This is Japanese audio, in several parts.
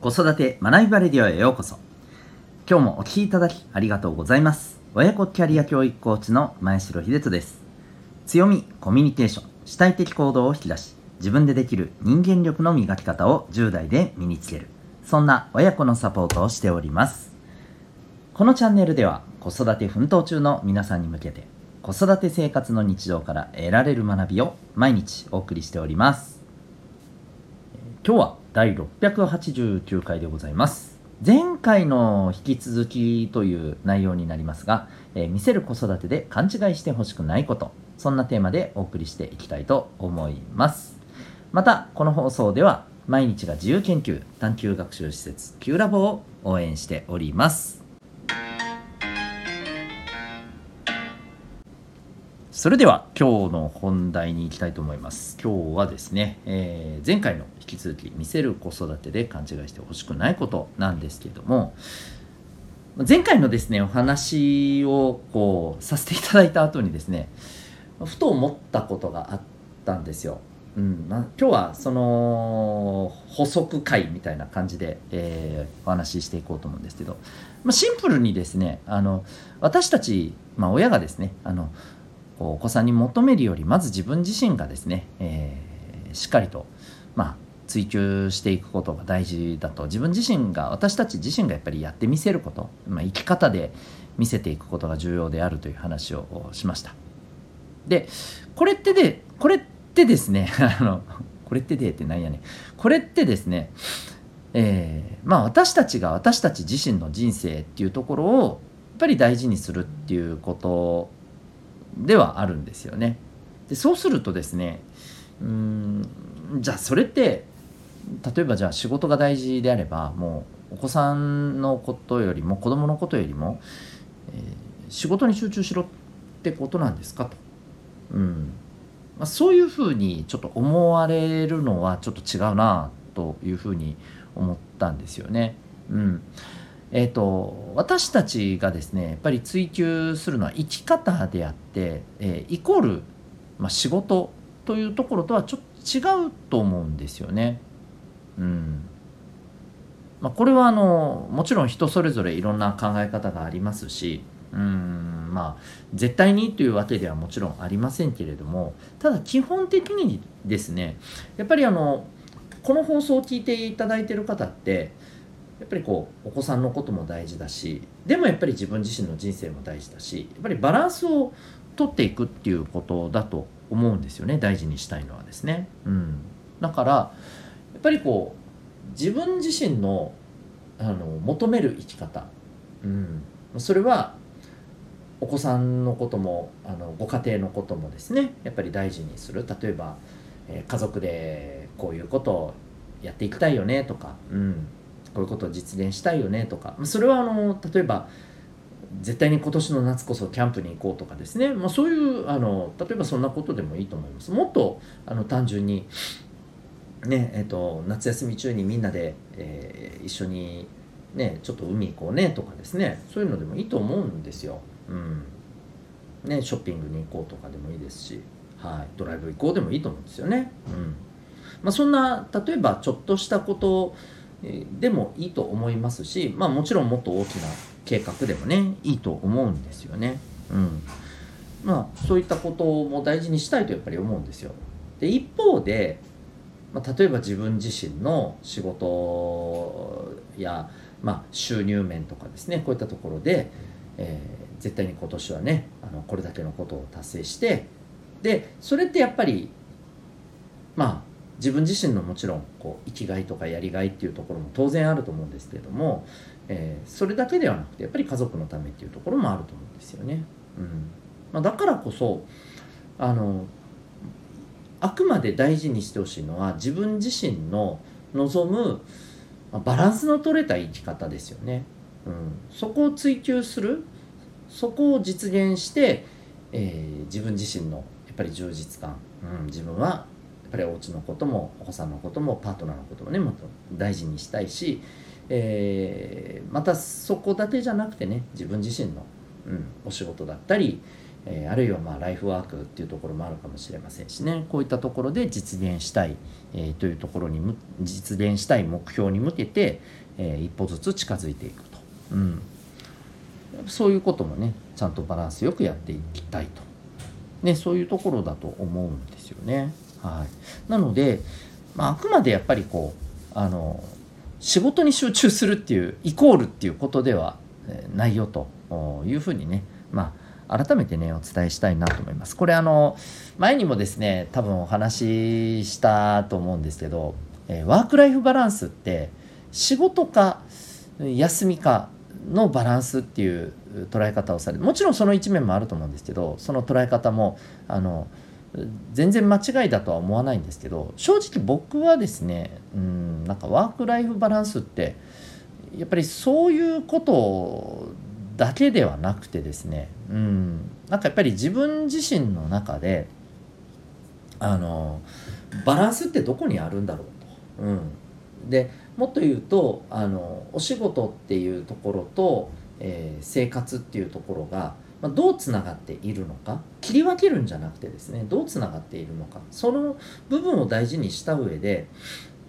子育て学びバレディオへようこそ。今日もお聴きいただきありがとうございます。親子キャリア教育コーチの前城秀人です。強みコミュニケーション主体的行動を引き出し自分でできる人間力の磨き方を10代で身につける。そんな親子のサポートをしております。このチャンネルでは子育て奮闘中の皆さんに向けて子育て生活の日常から得られる学びを毎日お送りしております。今日は第689回でございます。前回の引き続きという内容になりますが、えー、見せる子育てで勘違いしてほしくないことそんなテーマでお送りしていきたいと思います。またこの放送では毎日が自由研究探究学習施設 Q ラボを応援しております。それでは今日の本題に行きたいと思います今日はですね、えー、前回の引き続き見せる子育てで勘違いしてほしくないことなんですけども前回のですねお話をこうさせていただいた後にですねふと思ったことがあったんですよ。うんまあ、今日はその補足会みたいな感じで、えー、お話ししていこうと思うんですけど、まあ、シンプルにですねあの私たち、まあ、親がですねあのお子さんに求めるよりまず自分自身がですね、えー、しっかりと、まあ、追求していくことが大事だと。自分自身が私たち自身がやっぱりやってみせること、まあ、生き方で見せていくことが重要であるという話をしました。でこれってでこれってですね あのこれってでってなんやねこれってですねえー、まあ私たちが私たち自身の人生っていうところをやっぱり大事にするっていうことではあるんですよね。でそうするとですねうんじゃあそれって例えばじゃあ仕事が大事であればもうお子さんのことよりも子供のことよりも、えー、仕事に集中しろってことなんですかと。うんまあ、そういうふうにちょっと思われるのはちょっと違うなというふうに思ったんですよね。うんえーと、私たちがですねやっぱり追求するのは生き方であって、えー、イコール、まあ、仕事というところとはちょっと違うと思うんですよね。うんまあ、これはあのもちろん人それぞれいろんな考え方がありますしうんまあ絶対にというわけではもちろんありませんけれどもただ基本的にですねやっぱりあのこの放送を聞いていただいている方ってやっぱりこうお子さんのことも大事だしでもやっぱり自分自身の人生も大事だしやっぱりバランスをとっていくっていうことだと思うんですよね大事にしたいのはですね。うん、だからやっぱりこう自分自身のあの求める生き方、うん、それはお子さんのこともあのご家庭のこともですねやっぱり大事にする。例えば、えー、家族でこういうことをやっていきたいよねとか、うん、こういうことを実現したいよねとか。それはあの例えば絶対に今年の夏こそキャンプに行こうとかですね、まあ、そういうあの例えばそんなことでもいいと思います。もっとあの単純にねえーと、夏休み中にみんなで、えー、一緒にねちょっと海行こうねとかですね。そういうのでもいいと思うんですよ、うん。ね、ショッピングに行こうとかでもいいですし、はい、ドライブ行こうでもいいと思うんですよね、うん。まあ、そんな例えばちょっとしたことでもいいと思いますし、まあ、もちろんもっと大きな計画でもねいいと思うんですよね。うんまあ、そういったことも大事にしたいとやっぱり思うんですよ。で一方で、まあ、例えば自分自身の仕事や、まあ、収入面とかですねこういったところで、えー、絶対に今年はねあのこれだけのことを達成してでそれってやっぱりまあ自分自身のもちろんこう生きがいとかやりがいっていうところも当然あると思うんですけれども、えー、それだけではなくてやっぱり家族のためっていうところもあると思うんですよね。うんまあ、だからこそあのあくまで大事にしてほしいのは自分自身の望むバランスの取れた生き方ですよね。うん、そこを追求するそこを実現して、えー、自分自身のやっぱり充実感、うん、自分はっぱりお家のこともお子さんのこともパートナーのこともねもっと大事にしたいし、えー、またそこだけじゃなくてね自分自身の、うん、お仕事だったり、えー、あるいはまあライフワークっていうところもあるかもしれませんしね。こういったところで実現したい、えー、というところに実現したい目標に向けて、えー、一歩ずつ近づいていくと、うん、そういうこともねちゃんとバランスよくやっていきたいと、ね、そういうところだと思うんですよね。はい、なので、まあ、あくまでやっぱりこうあの仕事に集中するっていうイコールっていうことではないよというふうにねまあ改めてねお伝えしたいなと思います。これあの前にもですね多分お話ししたと思うんですけど、えワークライフバランスって仕事か休みかのバランスっていう捉え方をされるもちろんその一面もあると思うんですけどその捉え方もあの全然間違いだとは思わないんですけど正直僕はですねうんなんかワークライフバランスってやっぱりそういうことだけではなくてですねうんなんかやっぱり自分自身の中であのバランスってどこにあるんだろうと。うん、でもっと言うとあのお仕事っていうところと、えー、生活っていうところが、まあ、どうつながっているのか切り分けるんじゃなくてですねどうつながっているのかその部分を大事にした上で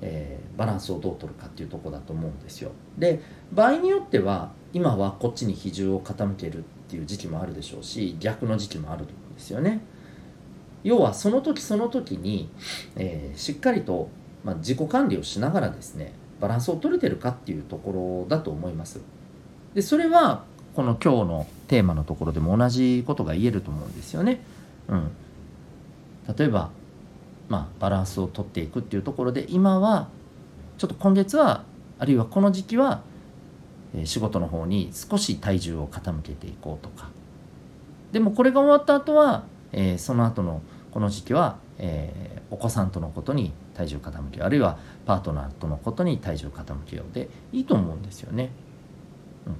えー、バランスをどう取るかっていうとこだと思うんですよ。で場合によっては今はこっちに比重を傾けるっていう時期もあるでしょうし逆の時期もあると思うんですよね。要はその時その時に、えー、しっかりと、まあ、自己管理をしながらですねバランスを取れてるかっていうところだと思います。でそれはこの今日のテーマのところでも同じことが言えると思うんですよね。うん、例えばまあ、バランスをとっていくっていうところで今はちょっと今月はあるいはこの時期は、え仕事の方に少し体重を傾けていこうとかでもこれが終わった後は、えー、その後のこの時期は、えー、お子さんとのことに体重傾けようあるいはパートナーとのことに体重傾けようでいいと思うんですよね。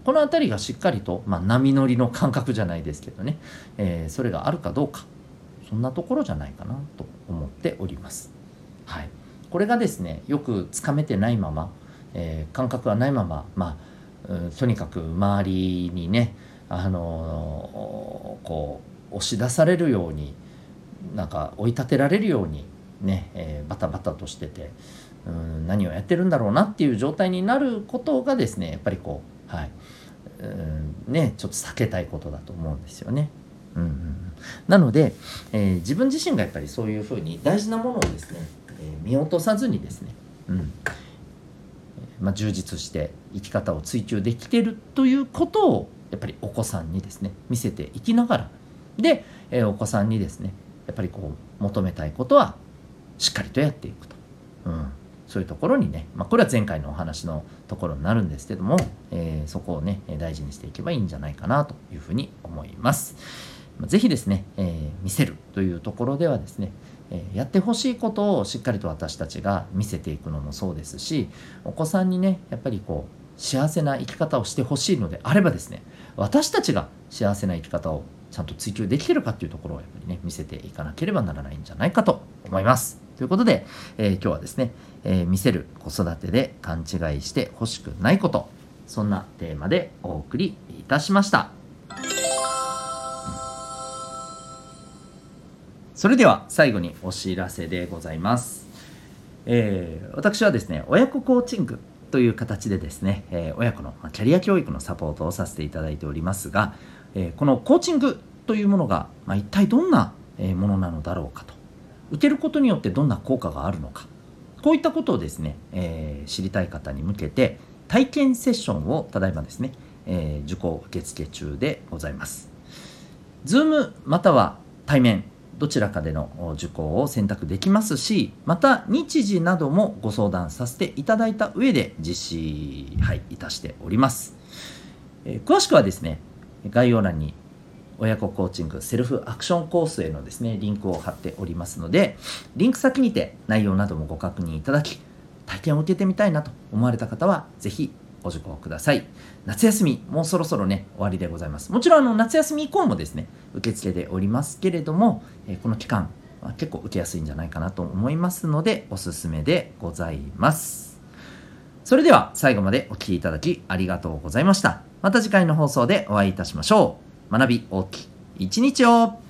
この辺りがしっかりと、まあ、波乗りの感覚じゃないですけどね、えー、それがあるかどうか。そんなところじゃないかなと思っております。はい、これがですねよくつかめてないまま、えー、感覚がないまま、まあ、とにかく周りにね、あのー、こう押し出されるようになんか追い立てられるようにね、えー、バタバタとしててうん何をやってるんだろうなっていう状態になることがですねやっぱりこうはい。うんねちょっと避けたいことだと思うんですよね。うんうん、なので、えー、自分自身がやっぱりそういうふうに大事なものをですね、えー、見落とさずにですね、うん。まあ、充実して生き方を追求できてるということをやっぱりお子さんにですね見せていきながらで、えー、お子さんにですねやっぱりこう求めたいことはしっかりとやっていくと、うん、そういうところにね、まあ、これは前回のお話のところになるんですけども、えー、そこをね大事にしていけばいいんじゃないかなというふうに思います。ぜひですね、えー、見せるというところではですね、え、やってほしいことをしっかりと私たちが見せていくのもそうですしお子さんにねやっぱりこう幸せな生き方をしてほしいのであればですね私たちが幸せな生き方をちゃんと追求できてるかっていうところをやっぱりね見せていかなければならないんじゃないかと思います。ということで、えー、今日はですね、え見せる子育てで勘違いしてほしくないことそんなテーマでお送りいたしました。それでは最後にお知らせでございます。えー、私はですね、親子コーチングという形でですね、えー、親子のキャリア教育のサポートをさせていただいておりますが、えー、このコーチングというものが、まあ、一体どんなものなのだろうかと受けることによってどんな効果があるのかこういったことをですね、えー、知りたい方に向けて体験セッションをただいまですね、えー、受講受付中でございます。Zoom または対面どちらかでの受講を選択できますしまた日時などもご相談させていただいた上で実施、はい、いたしております、えー、詳しくはですね概要欄に親子コーチングセルフアクションコースへのですねリンクを貼っておりますのでリンク先にて内容などもご確認いただき体験を受けてみたいなと思われた方は是非ご受講ください。夏休み、もうそろそろね、終わりでございます。もちろん、あの、夏休み以降もですね、受け付けておりますけれども、えー、この期間は結構受けやすいんじゃないかなと思いますので、おすすめでございます。それでは、最後までお聴きいただきありがとうございました。また次回の放送でお会いいたしましょう。学び大きい一日を。